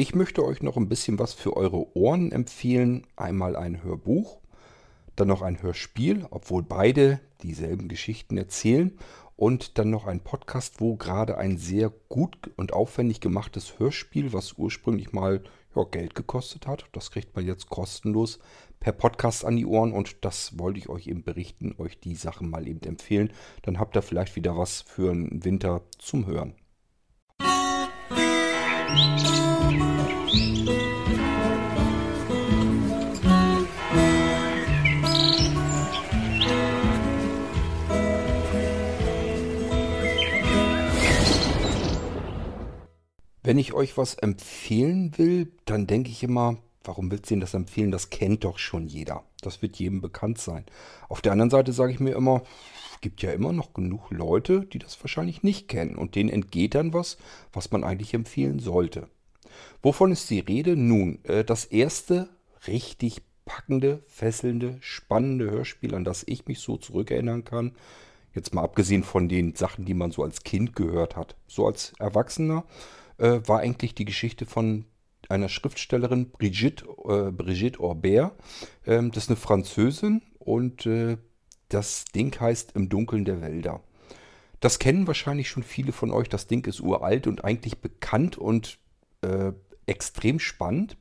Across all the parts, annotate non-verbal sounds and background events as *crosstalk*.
Ich möchte euch noch ein bisschen was für eure Ohren empfehlen. Einmal ein Hörbuch, dann noch ein Hörspiel, obwohl beide dieselben Geschichten erzählen. Und dann noch ein Podcast, wo gerade ein sehr gut und aufwendig gemachtes Hörspiel, was ursprünglich mal ja, Geld gekostet hat, das kriegt man jetzt kostenlos per Podcast an die Ohren. Und das wollte ich euch eben berichten, euch die Sachen mal eben empfehlen. Dann habt ihr vielleicht wieder was für einen Winter zum Hören. Wenn ich euch was empfehlen will, dann denke ich immer, warum willst du ihnen das empfehlen? Das kennt doch schon jeder. Das wird jedem bekannt sein. Auf der anderen Seite sage ich mir immer, es gibt ja immer noch genug Leute, die das wahrscheinlich nicht kennen. Und denen entgeht dann was, was man eigentlich empfehlen sollte. Wovon ist die Rede? Nun, äh, das erste richtig packende, fesselnde, spannende Hörspiel, an das ich mich so zurückerinnern kann, jetzt mal abgesehen von den Sachen, die man so als Kind gehört hat. So als Erwachsener äh, war eigentlich die Geschichte von einer Schriftstellerin, Brigitte, äh, Brigitte Orbert. Ähm, das ist eine Französin und äh, das Ding heißt Im Dunkeln der Wälder. Das kennen wahrscheinlich schon viele von euch. Das Ding ist uralt und eigentlich bekannt und äh, extrem spannend.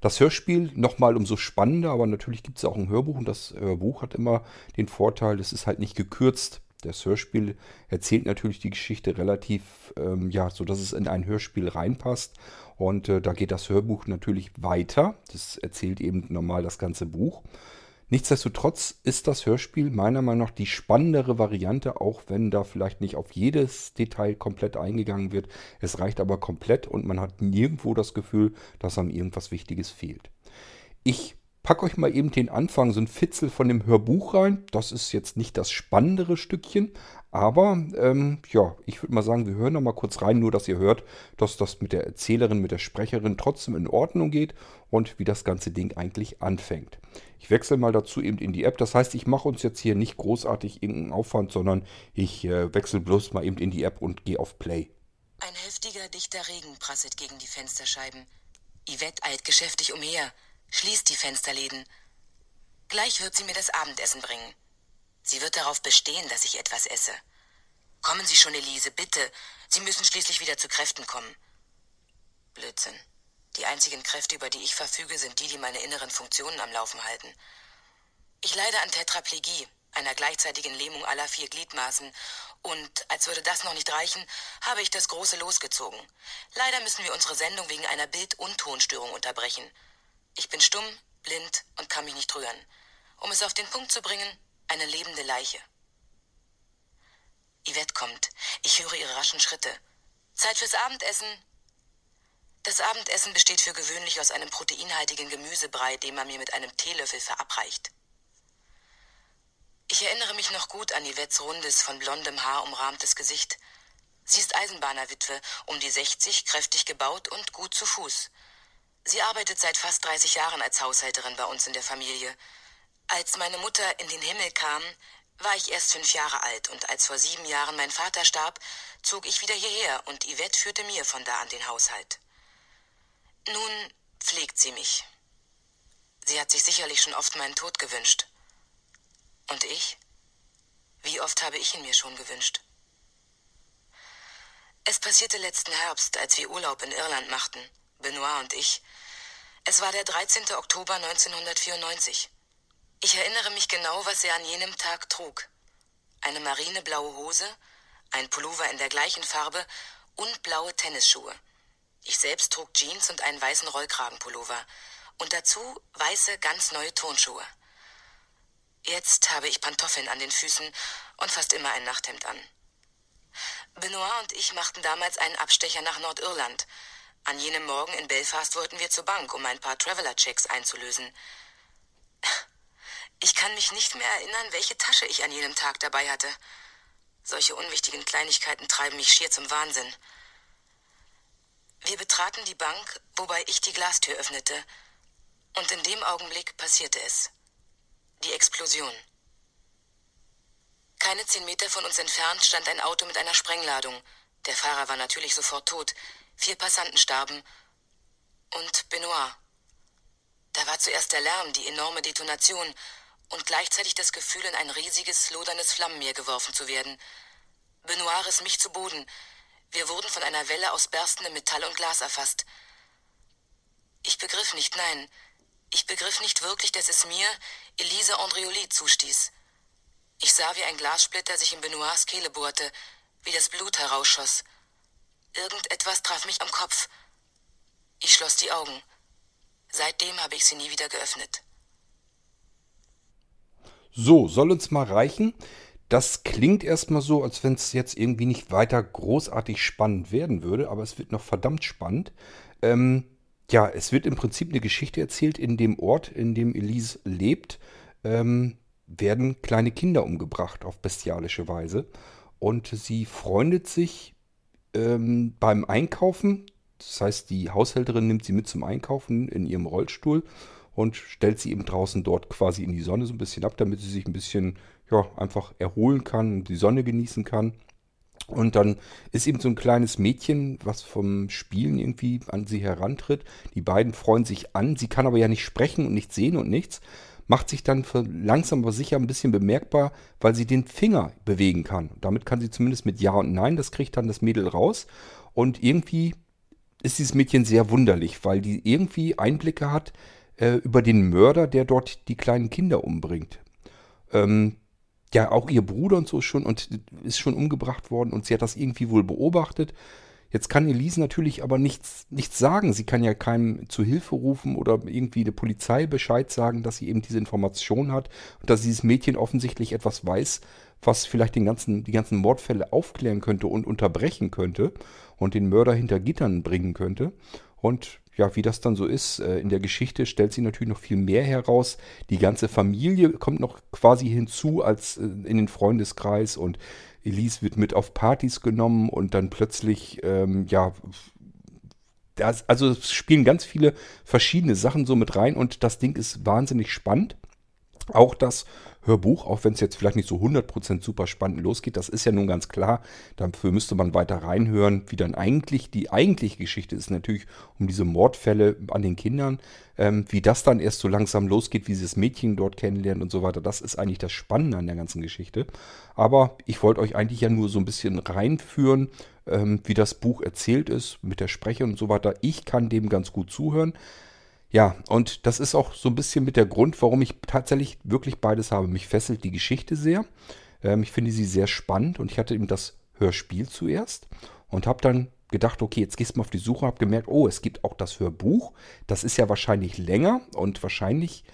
Das Hörspiel nochmal umso spannender, aber natürlich gibt es auch ein Hörbuch und das Hörbuch hat immer den Vorteil, es ist halt nicht gekürzt. Das Hörspiel erzählt natürlich die Geschichte relativ, ähm, ja, so dass es in ein Hörspiel reinpasst. Und äh, da geht das Hörbuch natürlich weiter. Das erzählt eben normal das ganze Buch. Nichtsdestotrotz ist das Hörspiel meiner Meinung nach die spannendere Variante, auch wenn da vielleicht nicht auf jedes Detail komplett eingegangen wird. Es reicht aber komplett und man hat nirgendwo das Gefühl, dass einem irgendwas Wichtiges fehlt. Ich packe euch mal eben den Anfang, so ein Fitzel von dem Hörbuch rein. Das ist jetzt nicht das spannendere Stückchen, aber ähm, ja, ich würde mal sagen, wir hören noch mal kurz rein, nur dass ihr hört, dass das mit der Erzählerin, mit der Sprecherin trotzdem in Ordnung geht und wie das ganze Ding eigentlich anfängt. Ich wechsle mal dazu eben in die App. Das heißt, ich mache uns jetzt hier nicht großartig irgendeinen Aufwand, sondern ich äh, wechsle bloß mal eben in die App und gehe auf Play. Ein heftiger, dichter Regen prasselt gegen die Fensterscheiben. Yvette eilt geschäftig umher schließt die Fensterläden. Gleich wird sie mir das Abendessen bringen. Sie wird darauf bestehen, dass ich etwas esse. Kommen Sie schon, Elise, bitte. Sie müssen schließlich wieder zu Kräften kommen. Blödsinn. Die einzigen Kräfte, über die ich verfüge, sind die, die meine inneren Funktionen am Laufen halten. Ich leide an Tetraplegie, einer gleichzeitigen Lähmung aller vier Gliedmaßen, und als würde das noch nicht reichen, habe ich das große losgezogen. Leider müssen wir unsere Sendung wegen einer Bild- und Tonstörung unterbrechen. Ich bin stumm, blind und kann mich nicht rühren. Um es auf den Punkt zu bringen, eine lebende Leiche. Yvette kommt. Ich höre ihre raschen Schritte. Zeit fürs Abendessen. Das Abendessen besteht für gewöhnlich aus einem proteinhaltigen Gemüsebrei, den man mir mit einem Teelöffel verabreicht. Ich erinnere mich noch gut an Yvettes rundes, von blondem Haar umrahmtes Gesicht. Sie ist Eisenbahnerwitwe, um die 60, kräftig gebaut und gut zu Fuß. Sie arbeitet seit fast 30 Jahren als Haushälterin bei uns in der Familie. Als meine Mutter in den Himmel kam, war ich erst fünf Jahre alt und als vor sieben Jahren mein Vater starb, zog ich wieder hierher und Yvette führte mir von da an den Haushalt. Nun pflegt sie mich. Sie hat sich sicherlich schon oft meinen Tod gewünscht. Und ich? Wie oft habe ich ihn mir schon gewünscht? Es passierte letzten Herbst, als wir Urlaub in Irland machten. Benoit und ich. Es war der 13. Oktober 1994. Ich erinnere mich genau, was er an jenem Tag trug. Eine marineblaue Hose, ein Pullover in der gleichen Farbe und blaue Tennisschuhe. Ich selbst trug Jeans und einen weißen Rollkragenpullover und dazu weiße, ganz neue Turnschuhe. Jetzt habe ich Pantoffeln an den Füßen und fast immer ein Nachthemd an. Benoit und ich machten damals einen Abstecher nach Nordirland, an jenem Morgen in Belfast wollten wir zur Bank, um ein paar Traveler-Checks einzulösen. Ich kann mich nicht mehr erinnern, welche Tasche ich an jenem Tag dabei hatte. Solche unwichtigen Kleinigkeiten treiben mich schier zum Wahnsinn. Wir betraten die Bank, wobei ich die Glastür öffnete. Und in dem Augenblick passierte es. Die Explosion. Keine zehn Meter von uns entfernt stand ein Auto mit einer Sprengladung. Der Fahrer war natürlich sofort tot. Vier Passanten starben Und Benoit. Da war zuerst der Lärm, die enorme Detonation und gleichzeitig das Gefühl, in ein riesiges, loderndes Flammenmeer geworfen zu werden. Benoit riss mich zu Boden. Wir wurden von einer Welle aus berstendem Metall und Glas erfasst. Ich begriff nicht, nein, ich begriff nicht wirklich, dass es mir, Elise Andrioli, zustieß. Ich sah, wie ein Glassplitter sich in Benoits Kehle bohrte, wie das Blut herausschoss. Irgendetwas traf mich am Kopf. Ich schloss die Augen. Seitdem habe ich sie nie wieder geöffnet. So, soll uns mal reichen. Das klingt erstmal so, als wenn es jetzt irgendwie nicht weiter großartig spannend werden würde, aber es wird noch verdammt spannend. Ähm, ja, es wird im Prinzip eine Geschichte erzählt. In dem Ort, in dem Elise lebt, ähm, werden kleine Kinder umgebracht auf bestialische Weise. Und sie freundet sich ähm, beim Einkaufen das heißt, die Haushälterin nimmt sie mit zum Einkaufen in ihrem Rollstuhl und stellt sie eben draußen dort quasi in die Sonne so ein bisschen ab, damit sie sich ein bisschen, ja, einfach erholen kann und die Sonne genießen kann. Und dann ist eben so ein kleines Mädchen, was vom Spielen irgendwie an sie herantritt. Die beiden freuen sich an. Sie kann aber ja nicht sprechen und nicht sehen und nichts. Macht sich dann langsam aber sicher ein bisschen bemerkbar, weil sie den Finger bewegen kann. Damit kann sie zumindest mit Ja und Nein, das kriegt dann das Mädel raus. Und irgendwie ist dieses Mädchen sehr wunderlich, weil die irgendwie Einblicke hat äh, über den Mörder, der dort die kleinen Kinder umbringt. Ähm, ja, auch ihr Bruder und so schon und ist schon umgebracht worden und sie hat das irgendwie wohl beobachtet. Jetzt kann Elise natürlich aber nichts, nichts sagen. Sie kann ja keinem zu Hilfe rufen oder irgendwie der Polizei Bescheid sagen, dass sie eben diese Information hat und dass dieses Mädchen offensichtlich etwas weiß, was vielleicht den ganzen, die ganzen Mordfälle aufklären könnte und unterbrechen könnte und den Mörder hinter Gittern bringen könnte. Und ja, wie das dann so ist, äh, in der Geschichte stellt sie natürlich noch viel mehr heraus. Die ganze Familie kommt noch quasi hinzu als äh, in den Freundeskreis und Elise wird mit auf Partys genommen und dann plötzlich, ähm, ja, das, also es spielen ganz viele verschiedene Sachen so mit rein und das Ding ist wahnsinnig spannend. Auch das Hörbuch, auch wenn es jetzt vielleicht nicht so 100% super spannend losgeht, das ist ja nun ganz klar. Dafür müsste man weiter reinhören, wie dann eigentlich die eigentliche Geschichte ist natürlich um diese Mordfälle an den Kindern. Ähm, wie das dann erst so langsam losgeht, wie sie das Mädchen dort kennenlernt und so weiter. Das ist eigentlich das Spannende an der ganzen Geschichte. Aber ich wollte euch eigentlich ja nur so ein bisschen reinführen, ähm, wie das Buch erzählt ist, mit der Sprecher und so weiter. Ich kann dem ganz gut zuhören. Ja, und das ist auch so ein bisschen mit der Grund, warum ich tatsächlich wirklich beides habe. Mich fesselt die Geschichte sehr. Ähm, ich finde sie sehr spannend und ich hatte eben das Hörspiel zuerst und habe dann gedacht, okay, jetzt gehst du mal auf die Suche, habe gemerkt, oh, es gibt auch das Hörbuch. Das ist ja wahrscheinlich länger und wahrscheinlich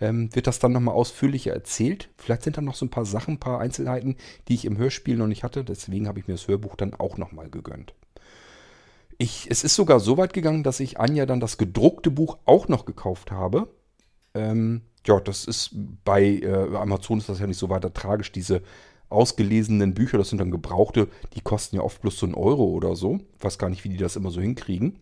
ähm, wird das dann nochmal ausführlicher erzählt. Vielleicht sind da noch so ein paar Sachen, ein paar Einzelheiten, die ich im Hörspiel noch nicht hatte. Deswegen habe ich mir das Hörbuch dann auch nochmal gegönnt. Ich, es ist sogar so weit gegangen, dass ich Anja dann das gedruckte Buch auch noch gekauft habe. Ähm, ja, das ist bei äh, Amazon ist das ja nicht so weiter tragisch. Diese ausgelesenen Bücher, das sind dann gebrauchte, die kosten ja oft bloß so einen Euro oder so. Ich weiß gar nicht, wie die das immer so hinkriegen.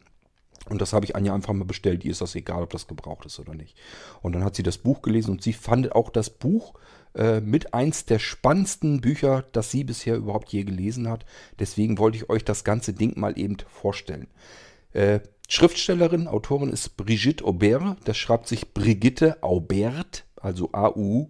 Und das habe ich Anja einfach mal bestellt. Ihr ist das egal, ob das gebraucht ist oder nicht. Und dann hat sie das Buch gelesen und sie fand auch das Buch äh, mit eins der spannendsten Bücher, das sie bisher überhaupt je gelesen hat. Deswegen wollte ich euch das ganze Ding mal eben vorstellen. Äh, Schriftstellerin, Autorin ist Brigitte Aubert. Das schreibt sich Brigitte Aubert, also A-U-B-E-R-T.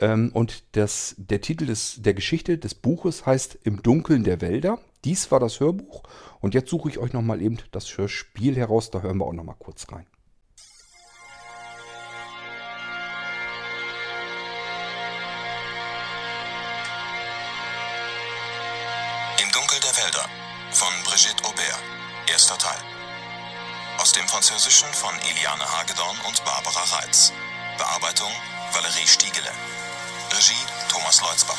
Ähm, und das, der Titel des, der Geschichte des Buches heißt Im Dunkeln der Wälder. Dies war das Hörbuch. Und jetzt suche ich euch nochmal eben das Hörspiel heraus. Da hören wir auch nochmal kurz rein. Brigitte Aubert. Erster Teil. Aus dem Französischen von Eliane Hagedorn und Barbara Reitz. Bearbeitung Valerie Stiegele. Regie Thomas Leutzbach.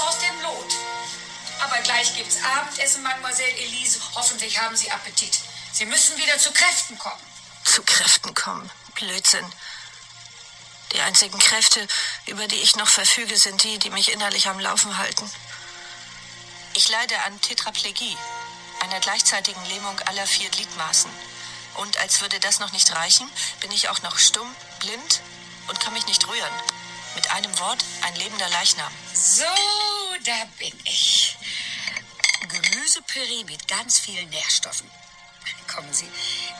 Aus dem Lot. Aber gleich gibt's Abendessen, Mademoiselle Elise. Hoffentlich haben Sie Appetit. Sie müssen wieder zu Kräften kommen. Zu Kräften kommen? Blödsinn. Die einzigen Kräfte, über die ich noch verfüge, sind die, die mich innerlich am Laufen halten. Ich leide an Tetraplegie, einer gleichzeitigen Lähmung aller vier Gliedmaßen. Und als würde das noch nicht reichen, bin ich auch noch stumm, blind und kann mich nicht rühren. Mit einem Wort ein lebender Leichnam. So, da bin ich. Gemüsepüree mit ganz vielen Nährstoffen. Kommen Sie,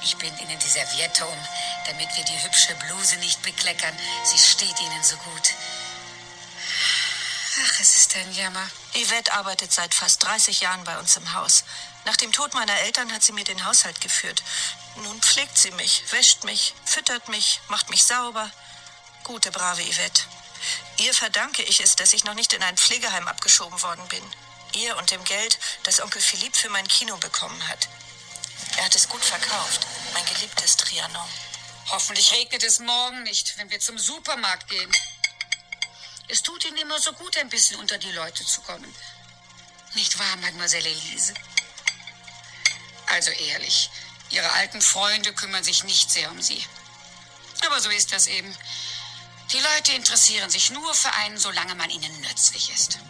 ich binde Ihnen die Serviette um, damit wir die hübsche Bluse nicht bekleckern. Sie steht Ihnen so gut. Ach, es ist ein Jammer. Yvette arbeitet seit fast 30 Jahren bei uns im Haus. Nach dem Tod meiner Eltern hat sie mir den Haushalt geführt. Nun pflegt sie mich, wäscht mich, füttert mich, macht mich sauber. Gute, brave Yvette. Ihr verdanke ich es, dass ich noch nicht in ein Pflegeheim abgeschoben worden bin. Ihr und dem Geld, das Onkel Philipp für mein Kino bekommen hat. Er hat es gut verkauft, mein geliebtes Trianon. Hoffentlich regnet es morgen nicht, wenn wir zum Supermarkt gehen. Es tut Ihnen immer so gut, ein bisschen unter die Leute zu kommen. Nicht wahr, Mademoiselle Elise? Also ehrlich, Ihre alten Freunde kümmern sich nicht sehr um Sie. Aber so ist das eben. Die Leute interessieren sich nur für einen, solange man ihnen nützlich ist.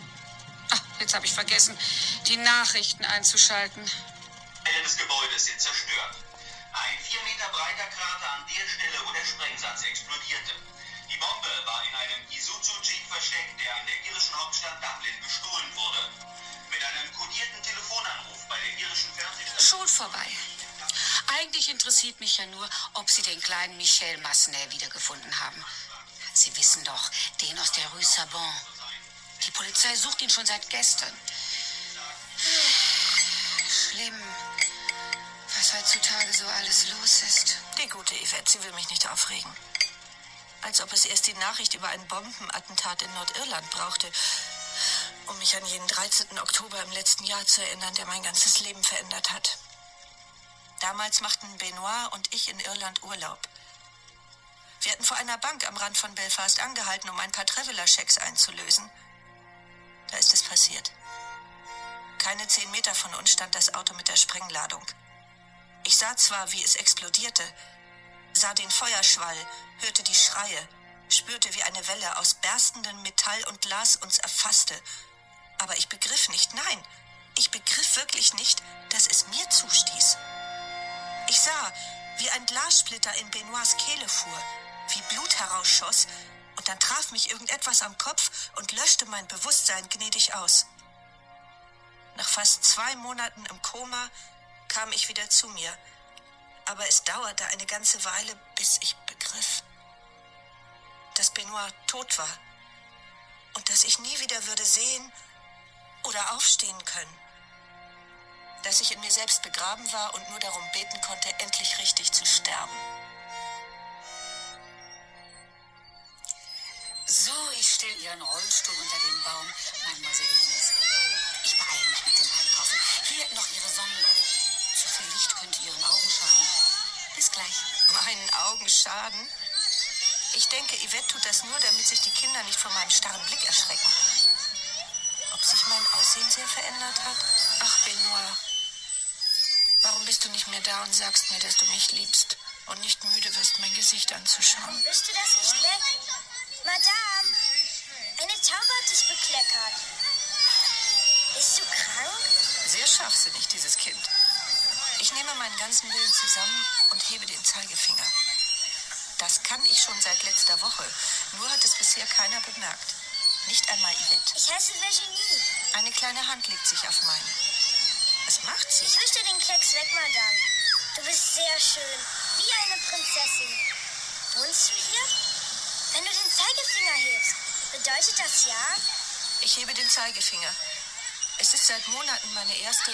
Ach, jetzt habe ich vergessen, die Nachrichten einzuschalten. Teile des Gebäudes sind zerstört. Ein vier Meter breiter Krater an der Stelle, wo der Sprengsatz explodierte. Die Bombe war in einem Isuzu-Jeep versteckt, der in der irischen Hauptstadt Dublin gestohlen wurde. Mit einem kodierten Telefonanruf bei der irischen Fernsehstation. Schon vorbei. Eigentlich interessiert mich ja nur, ob Sie den kleinen Michel Massenet wiedergefunden haben. Sie wissen doch, den aus der Rue Sabon. Die Polizei sucht ihn schon seit gestern. Schlimm, was heutzutage so alles los ist. Die gute Yvette, sie will mich nicht aufregen. Als ob es erst die Nachricht über ein Bombenattentat in Nordirland brauchte, um mich an jenen 13. Oktober im letzten Jahr zu erinnern, der mein ganzes Leben verändert hat. Damals machten Benoit und ich in Irland Urlaub. Wir hatten vor einer Bank am Rand von Belfast angehalten, um ein paar Traveler-Schecks einzulösen. Da ist es passiert. Keine zehn Meter von uns stand das Auto mit der Sprengladung. Ich sah zwar, wie es explodierte, sah den Feuerschwall, hörte die Schreie, spürte, wie eine Welle aus berstendem Metall und Glas uns erfasste. Aber ich begriff nicht, nein, ich begriff wirklich nicht, dass es mir zustieß. Ich sah, wie ein Glassplitter in Benoits Kehle fuhr, wie Blut herausschoss, und dann traf mich irgendetwas am Kopf und löschte mein Bewusstsein gnädig aus. Nach fast zwei Monaten im Koma kam ich wieder zu mir, aber es dauerte eine ganze Weile, bis ich begriff, dass Benoit tot war und dass ich nie wieder würde sehen oder aufstehen können, dass ich in mir selbst begraben war und nur darum beten konnte, endlich richtig zu sterben. Stelle Ihren Rollstuhl unter den Baum, Mademoiselle Elise. Ich beeile mich mit dem Einkaufen. Hier noch Ihre Sonnenbrille. Zu viel Licht könnte Ihren Augen schaden. Bis gleich. Meinen Augen schaden? Ich denke, Yvette tut das nur, damit sich die Kinder nicht von meinem starren Blick erschrecken. Ob sich mein Aussehen sehr verändert hat? Ach, Benoit. Warum bist du nicht mehr da und sagst mir, dass du mich liebst und nicht müde wirst, mein Gesicht anzuschauen? Wischst du das nicht weg? Madame, bekleckert. Bist du krank? Sehr scharfsinnig, dieses Kind. Ich nehme meinen ganzen Willen zusammen und hebe den Zeigefinger. Das kann ich schon seit letzter Woche. Nur hat es bisher keiner bemerkt. Nicht einmal Yvette. Ich heiße Virginie. Eine kleine Hand legt sich auf meine. Was macht sie? Ich wische den Klecks weg, Madame. Du bist sehr schön, wie eine Prinzessin. Wohnst du hier? Wenn du den Zeigefinger hebst, bedeutet das ja? Ich hebe den Zeigefinger. Es ist seit Monaten meine erste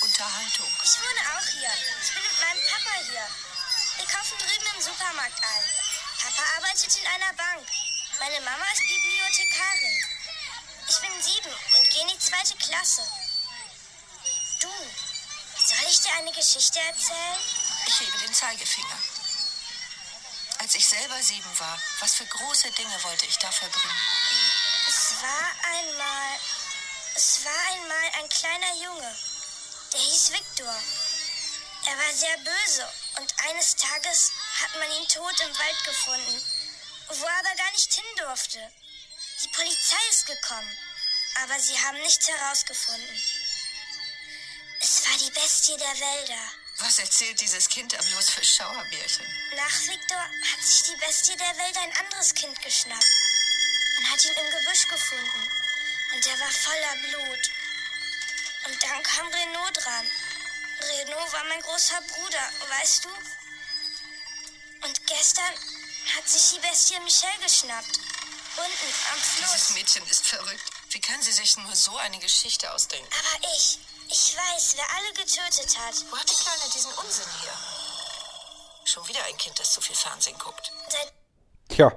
Unterhaltung. Ich wohne auch hier. Ich bin mit meinem Papa hier. Wir kaufen drüben im Supermarkt ein. Papa arbeitet in einer Bank. Meine Mama ist Bibliothekarin. Ich bin sieben und gehe in die zweite Klasse. Du, soll ich dir eine Geschichte erzählen? Ich hebe den Zeigefinger. Als ich selber sieben war, was für große Dinge wollte ich da verbringen? Es war einmal. Es war einmal ein kleiner Junge. Der hieß Viktor. Er war sehr böse und eines Tages hat man ihn tot im Wald gefunden. wo er aber gar nicht hin durfte. Die Polizei ist gekommen, aber sie haben nichts herausgefunden. Es war die Bestie der Wälder. Was erzählt dieses Kind da bloß für Schauerbärchen? Nach Viktor hat sich die Bestie der Wälder ein anderes Kind geschnappt und hat ihn im Gebüsch gefunden. Und er war voller Blut. Und dann kam Renaud dran. Renaud war mein großer Bruder, weißt du? Und gestern hat sich die Bestie Michelle geschnappt. Unten am Dieses Fluss. Mädchen ist verrückt. Wie kann sie sich nur so eine Geschichte ausdenken? Aber ich, ich weiß, wer alle getötet hat. Wo hat die Kleine diesen Unsinn her? Schon wieder ein Kind, das zu viel Fernsehen guckt. Seit Tja,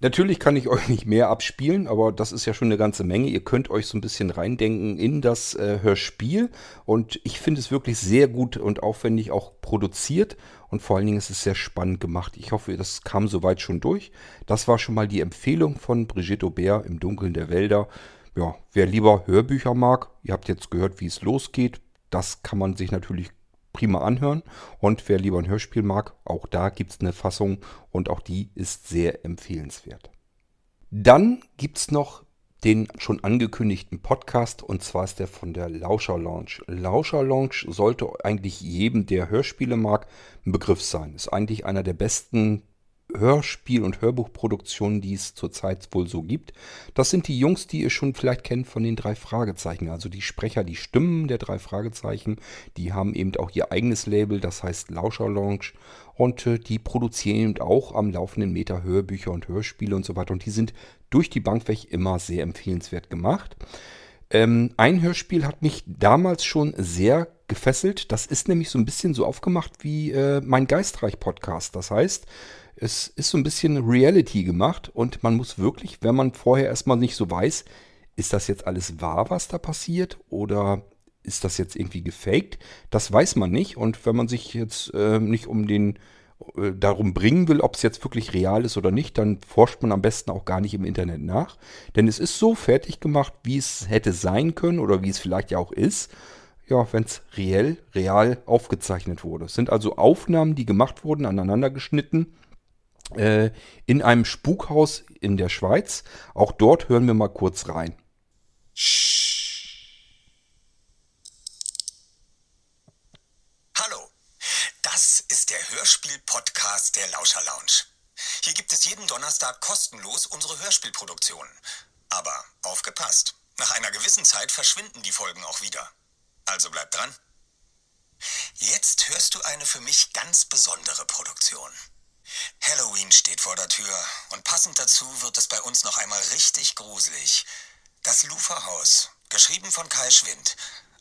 natürlich kann ich *laughs* euch nicht mehr abspielen, aber das ist ja schon eine ganze Menge. Ihr könnt euch so ein bisschen reindenken in das äh, Hörspiel und ich finde es wirklich sehr gut und aufwendig auch produziert und vor allen Dingen ist es sehr spannend gemacht. Ich hoffe, das kam soweit schon durch. Das war schon mal die Empfehlung von Brigitte Aubert im Dunkeln der Wälder. Ja, wer lieber Hörbücher mag, ihr habt jetzt gehört, wie es losgeht. Das kann man sich natürlich prima anhören. Und wer lieber ein Hörspiel mag, auch da gibt es eine Fassung und auch die ist sehr empfehlenswert. Dann gibt es noch den schon angekündigten Podcast und zwar ist der von der Lauscher Lounge. Lauscher Lounge sollte eigentlich jedem, der Hörspiele mag, ein Begriff sein. Ist eigentlich einer der besten Hörspiel- und Hörbuchproduktionen, die es zurzeit wohl so gibt. Das sind die Jungs, die ihr schon vielleicht kennt von den drei Fragezeichen. Also die Sprecher, die Stimmen der drei Fragezeichen, die haben eben auch ihr eigenes Label, das heißt Lauscher Lounge. Und äh, die produzieren eben auch am laufenden Meter Hörbücher und Hörspiele und so weiter. Und die sind durch die Bank weg immer sehr empfehlenswert gemacht. Ähm, ein Hörspiel hat mich damals schon sehr gefesselt. Das ist nämlich so ein bisschen so aufgemacht wie äh, mein Geistreich-Podcast. Das heißt, es ist so ein bisschen Reality gemacht und man muss wirklich, wenn man vorher erstmal nicht so weiß, ist das jetzt alles wahr, was da passiert oder ist das jetzt irgendwie gefaked? Das weiß man nicht und wenn man sich jetzt äh, nicht um den äh, darum bringen will, ob es jetzt wirklich real ist oder nicht, dann forscht man am besten auch gar nicht im Internet nach. Denn es ist so fertig gemacht, wie es hätte sein können oder wie es vielleicht ja auch ist, ja, wenn es reell, real aufgezeichnet wurde. Es sind also Aufnahmen, die gemacht wurden, aneinander geschnitten, äh, in einem Spukhaus in der Schweiz. Auch dort hören wir mal kurz rein. Hallo, das ist der Hörspiel-Podcast der Lauscher Lounge. Hier gibt es jeden Donnerstag kostenlos unsere Hörspielproduktionen. Aber aufgepasst, nach einer gewissen Zeit verschwinden die Folgen auch wieder. Also bleib dran. Jetzt hörst du eine für mich ganz besondere Produktion. Halloween steht vor der Tür und passend dazu wird es bei uns noch einmal richtig gruselig. Das Luferhaus, geschrieben von Kai Schwind,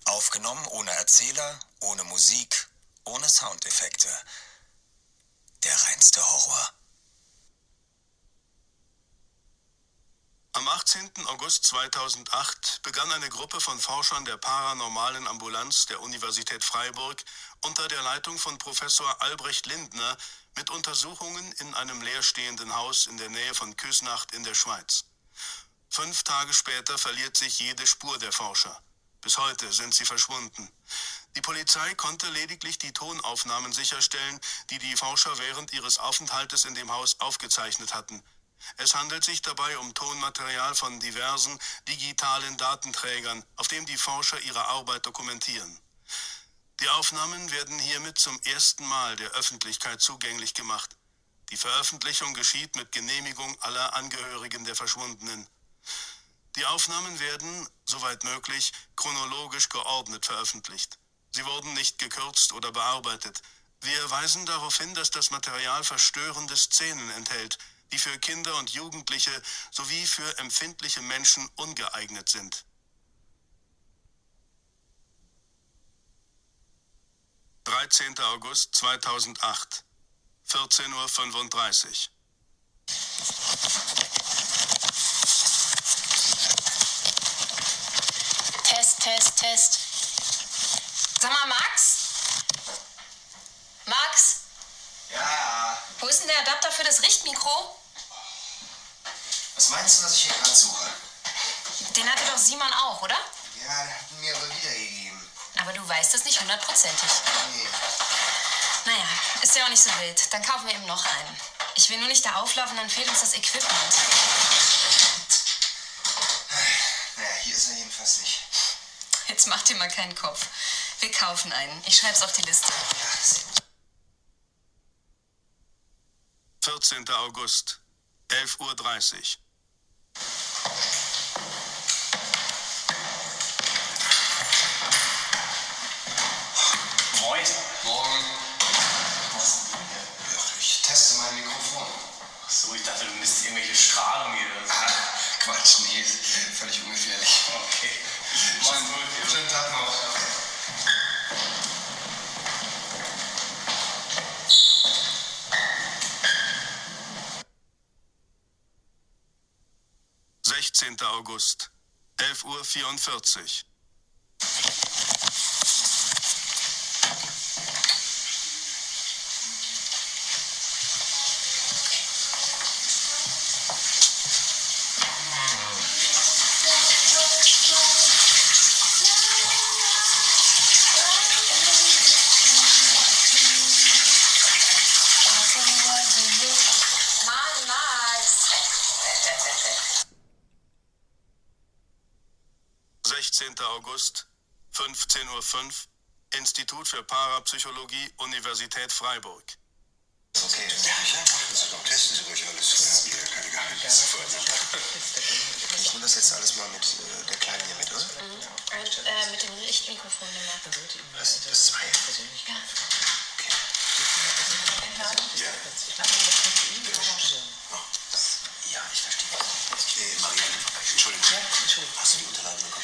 aufgenommen ohne Erzähler, ohne Musik, ohne Soundeffekte. Der reinste Horror. Am 18. August 2008 begann eine Gruppe von Forschern der paranormalen Ambulanz der Universität Freiburg unter der Leitung von Professor Albrecht Lindner mit Untersuchungen in einem leerstehenden Haus in der Nähe von Küsnacht in der Schweiz. Fünf Tage später verliert sich jede Spur der Forscher. Bis heute sind sie verschwunden. Die Polizei konnte lediglich die Tonaufnahmen sicherstellen, die die Forscher während ihres Aufenthaltes in dem Haus aufgezeichnet hatten. Es handelt sich dabei um Tonmaterial von diversen digitalen Datenträgern, auf dem die Forscher ihre Arbeit dokumentieren. Die Aufnahmen werden hiermit zum ersten Mal der Öffentlichkeit zugänglich gemacht. Die Veröffentlichung geschieht mit Genehmigung aller Angehörigen der Verschwundenen. Die Aufnahmen werden, soweit möglich, chronologisch geordnet veröffentlicht. Sie wurden nicht gekürzt oder bearbeitet. Wir weisen darauf hin, dass das Material verstörende Szenen enthält, die für Kinder und Jugendliche sowie für empfindliche Menschen ungeeignet sind. 13. August 2008, 14.35 Uhr. Test, Test, Test. Sag mal, Max? Max? Ja, Wo ist denn der Adapter für das Richtmikro? Was meinst du, was ich hier gerade suche? Den hatte doch Simon auch, oder? Ja, der hat ihn mir aber wiedergegeben. Aber du weißt es nicht hundertprozentig. Nee. Naja, ist ja auch nicht so wild. Dann kaufen wir eben noch einen. Ich will nur nicht da auflaufen, dann fehlt uns das Equipment. Naja, hier ist er jedenfalls nicht. Jetzt mach dir mal keinen Kopf. Wir kaufen einen. Ich schreib's auf die Liste. 14. August, 11.30 Uhr. Moin. Morgen. Was denn hier? Ja, ich teste mein Mikrofon. Ach so, ich dachte, du misst irgendwelche Strahlung hier. Ah, *laughs* Quatsch, nee, ist völlig ungefährlich. Okay. Schönen, schönen Tag noch. Sechzehnter August, 11.44 Uhr Max! 16. August, 15.05 Uhr, Institut für Parapsychologie, Universität Freiburg. Okay. Ja, ja, machen Sie doch. Testen Sie ruhig alles. Wir haben hier keine Geheimnisse voreinander. Ich nehme das jetzt alles mal mit äh, der Kleinen hier mit, oder? Und äh, mit dem Lichtmikrofon immer. Was? Das zwei? Ja. Ja. Ja, ich verstehe. Äh, Marianne, Entschuldigung. Hast du die Unterlagen bekommen?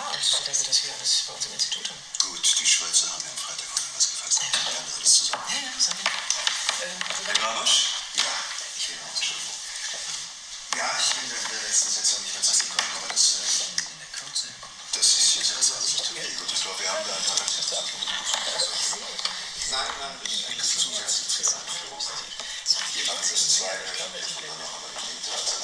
Ja, also das, das wir alles bei uns im Institut haben. Gut, die Schweizer haben wir am Freitag auch noch was gefasst. Wir haben alles zusammen. Ja, ja, sagen wir. Ähm, Herr Grabosch? Ja, ich will noch Entschuldigung. Ja, ich bin in der letzten Sitzung nicht mehr zu gekommen, aber das, äh, das ist jetzt alles alles nicht okay. Gut, ich glaube, wir haben da einfach Nein, nein, das ist eine zusätzliche Anführung. Wir machen das zwei wöchentlich und dann noch einmal im Winter als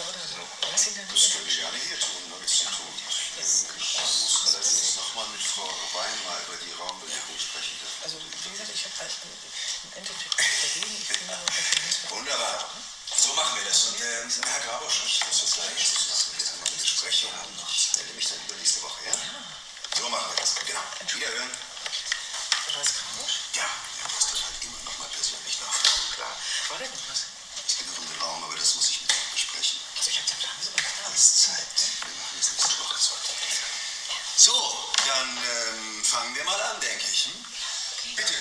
Blockfilm. Was ihn dann Das können wir gerne hier tun, nichts zu tun. Ich muss allerdings nochmal mit Frau Wein mal über die Raumbelegung sprechen. Also, wie gesagt, ich habe halt im Endeffekt dagegen. Ich wir nicht Wunderbar. So machen wir das. Und ähm, Herr Grabosch, ich muss jetzt gleich Schluss machen. Wir haben eine Besprechung. Ich melde mich dann übernächste Woche, ja? So machen wir das. Genau. Wiederhören. Was Grabosch?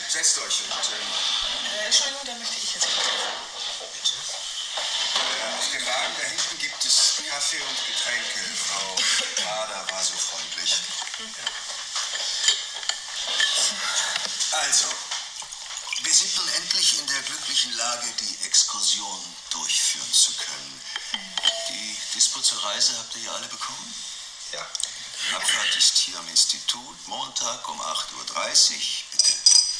Setzt euch und ähm, Äh, Entschuldigung, da möchte ich jetzt Bitte. Äh, Auf dem Wagen da hinten gibt es Kaffee und Getränke. Frau Bader war so freundlich. Also, wir sind nun endlich in der glücklichen Lage, die Exkursion durchführen zu können. Die Dispo zur Reise habt ihr ja alle bekommen? Ja. Abfahrt ist hier am Institut, Montag um 8.30 Uhr.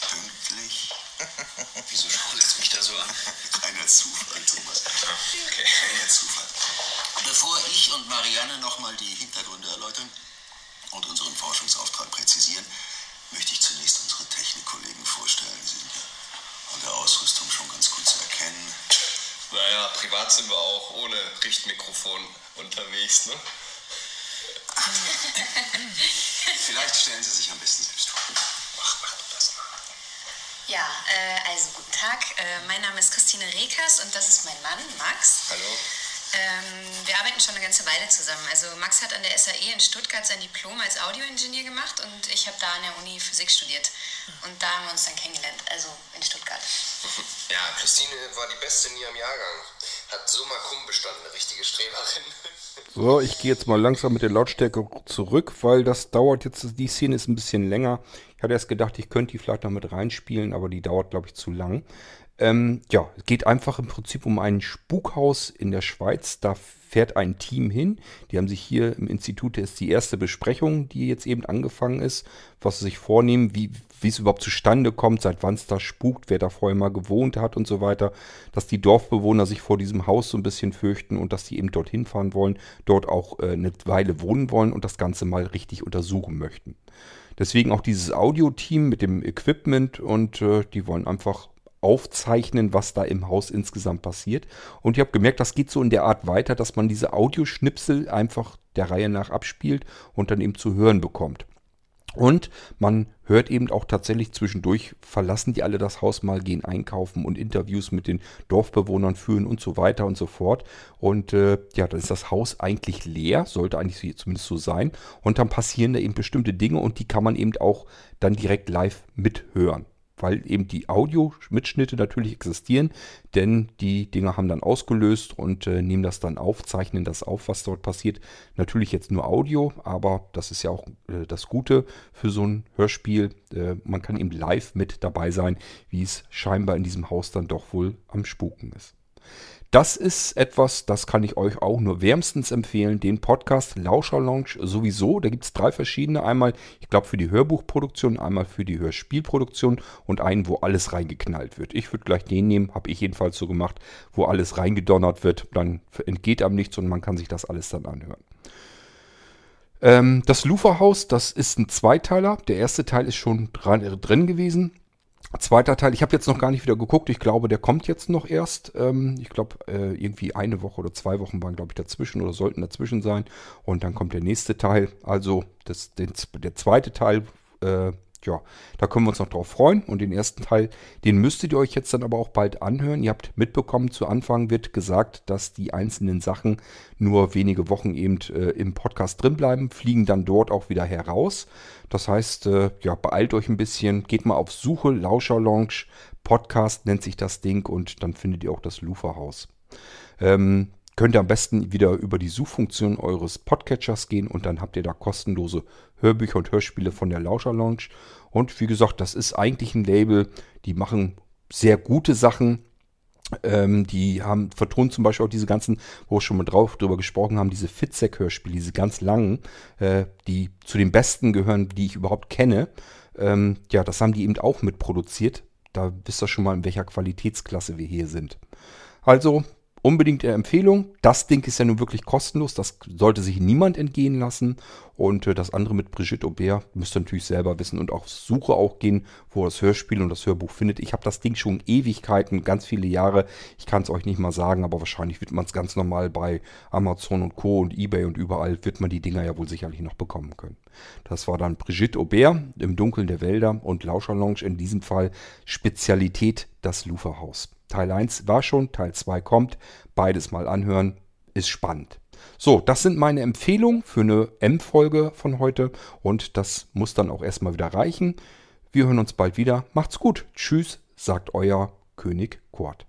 Pünktlich. *laughs* Wieso schaut es mich da so an? Keiner Zufall, Thomas. Okay. Keiner Zufall. Bevor ich und Marianne nochmal die Hintergründe erläutern und unseren Forschungsauftrag präzisieren, möchte ich zunächst unsere Technikkollegen vorstellen. Sie sind ja an der Ausrüstung schon ganz gut zu erkennen. Naja, privat sind wir auch ohne Richtmikrofon unterwegs, ne? Vielleicht stellen Sie sich am besten selbst vor. Mach, mach du das mal. Ja, äh, also guten Tag. Äh, mein Name ist Christine Rekers und das ist mein Mann, Max. Hallo? Ähm, wir arbeiten schon eine ganze Weile zusammen. Also Max hat an der SAE in Stuttgart sein Diplom als Audioingenieur gemacht und ich habe da an der Uni Physik studiert. Und da haben wir uns dann kennengelernt, also in Stuttgart. *laughs* Ja, Christine war die Beste in ihrem Jahrgang. Hat Summa Cum bestanden, eine richtige Streberin. *laughs* So, ich gehe jetzt mal langsam mit der Lautstärke zurück, weil das dauert jetzt, die Szene ist ein bisschen länger. Ich hatte erst gedacht, ich könnte die vielleicht noch mit reinspielen, aber die dauert, glaube ich, zu lang. Ähm, ja, es geht einfach im Prinzip um ein Spukhaus in der Schweiz. Da fährt ein Team hin. Die haben sich hier im Institut, das ist die erste Besprechung, die jetzt eben angefangen ist, was sie sich vornehmen, wie, wie es überhaupt zustande kommt, seit wann es da spukt, wer da vorher mal gewohnt hat und so weiter. Dass die Dorfbewohner sich vor diesem Haus so ein bisschen fürchten und dass die eben dorthin fahren wollen, dort auch äh, eine Weile wohnen wollen und das Ganze mal richtig untersuchen möchten. Deswegen auch dieses Audio-Team mit dem Equipment und äh, die wollen einfach aufzeichnen, was da im Haus insgesamt passiert. Und ich habe gemerkt, das geht so in der Art weiter, dass man diese Audioschnipsel einfach der Reihe nach abspielt und dann eben zu hören bekommt. Und man hört eben auch tatsächlich zwischendurch, verlassen die alle das Haus mal, gehen einkaufen und Interviews mit den Dorfbewohnern führen und so weiter und so fort. Und äh, ja, dann ist das Haus eigentlich leer, sollte eigentlich zumindest so sein. Und dann passieren da eben bestimmte Dinge und die kann man eben auch dann direkt live mithören weil eben die Audio-Mitschnitte natürlich existieren, denn die Dinger haben dann ausgelöst und äh, nehmen das dann auf, zeichnen das auf, was dort passiert. Natürlich jetzt nur Audio, aber das ist ja auch äh, das Gute für so ein Hörspiel. Äh, man kann eben live mit dabei sein, wie es scheinbar in diesem Haus dann doch wohl am Spuken ist. Das ist etwas, das kann ich euch auch nur wärmstens empfehlen. Den Podcast Lauscher Lounge sowieso. Da gibt es drei verschiedene. Einmal, ich glaube, für die Hörbuchproduktion, einmal für die Hörspielproduktion und einen, wo alles reingeknallt wird. Ich würde gleich den nehmen, habe ich jedenfalls so gemacht, wo alles reingedonnert wird. Dann entgeht einem nichts und man kann sich das alles dann anhören. Ähm, das Luferhaus, das ist ein Zweiteiler. Der erste Teil ist schon drin gewesen. Zweiter Teil, ich habe jetzt noch gar nicht wieder geguckt. Ich glaube, der kommt jetzt noch erst. Ähm, ich glaube, äh, irgendwie eine Woche oder zwei Wochen waren, glaube ich, dazwischen oder sollten dazwischen sein. Und dann kommt der nächste Teil. Also das, den, der zweite Teil äh, ja, da können wir uns noch drauf freuen. Und den ersten Teil, den müsstet ihr euch jetzt dann aber auch bald anhören. Ihr habt mitbekommen, zu Anfang wird gesagt, dass die einzelnen Sachen nur wenige Wochen eben äh, im Podcast drin bleiben, fliegen dann dort auch wieder heraus. Das heißt, äh, ja, beeilt euch ein bisschen, geht mal auf Suche, Lauscher Lounge, Podcast nennt sich das Ding und dann findet ihr auch das Luferhaus. Ähm, könnt ihr am besten wieder über die Suchfunktion eures Podcatchers gehen und dann habt ihr da kostenlose Hörbücher und Hörspiele von der Lauscher Lounge. Und wie gesagt, das ist eigentlich ein Label, die machen sehr gute Sachen. Ähm, die haben vertont zum Beispiel auch diese ganzen, wo wir schon mal drauf drüber gesprochen haben, diese Fitzek-Hörspiele, diese ganz langen, äh, die zu den besten gehören, die ich überhaupt kenne. Ähm, ja, das haben die eben auch mitproduziert. Da wisst ihr schon mal, in welcher Qualitätsklasse wir hier sind. Also unbedingt eine Empfehlung. Das Ding ist ja nun wirklich kostenlos. Das sollte sich niemand entgehen lassen. Und äh, das andere mit Brigitte Aubert müsst ihr natürlich selber wissen und auf Suche auch gehen, wo ihr das Hörspiel und das Hörbuch findet. Ich habe das Ding schon Ewigkeiten, ganz viele Jahre. Ich kann es euch nicht mal sagen, aber wahrscheinlich wird man es ganz normal bei Amazon und Co. und Ebay und überall wird man die Dinger ja wohl sicherlich noch bekommen können. Das war dann Brigitte Aubert im Dunkeln der Wälder und Lauscher Lounge in diesem Fall Spezialität das Luferhaus. Teil 1 war schon, Teil 2 kommt. Beides mal anhören, ist spannend. So, das sind meine Empfehlungen für eine M-Folge von heute und das muss dann auch erstmal wieder reichen. Wir hören uns bald wieder. Macht's gut. Tschüss, sagt euer König Kurt.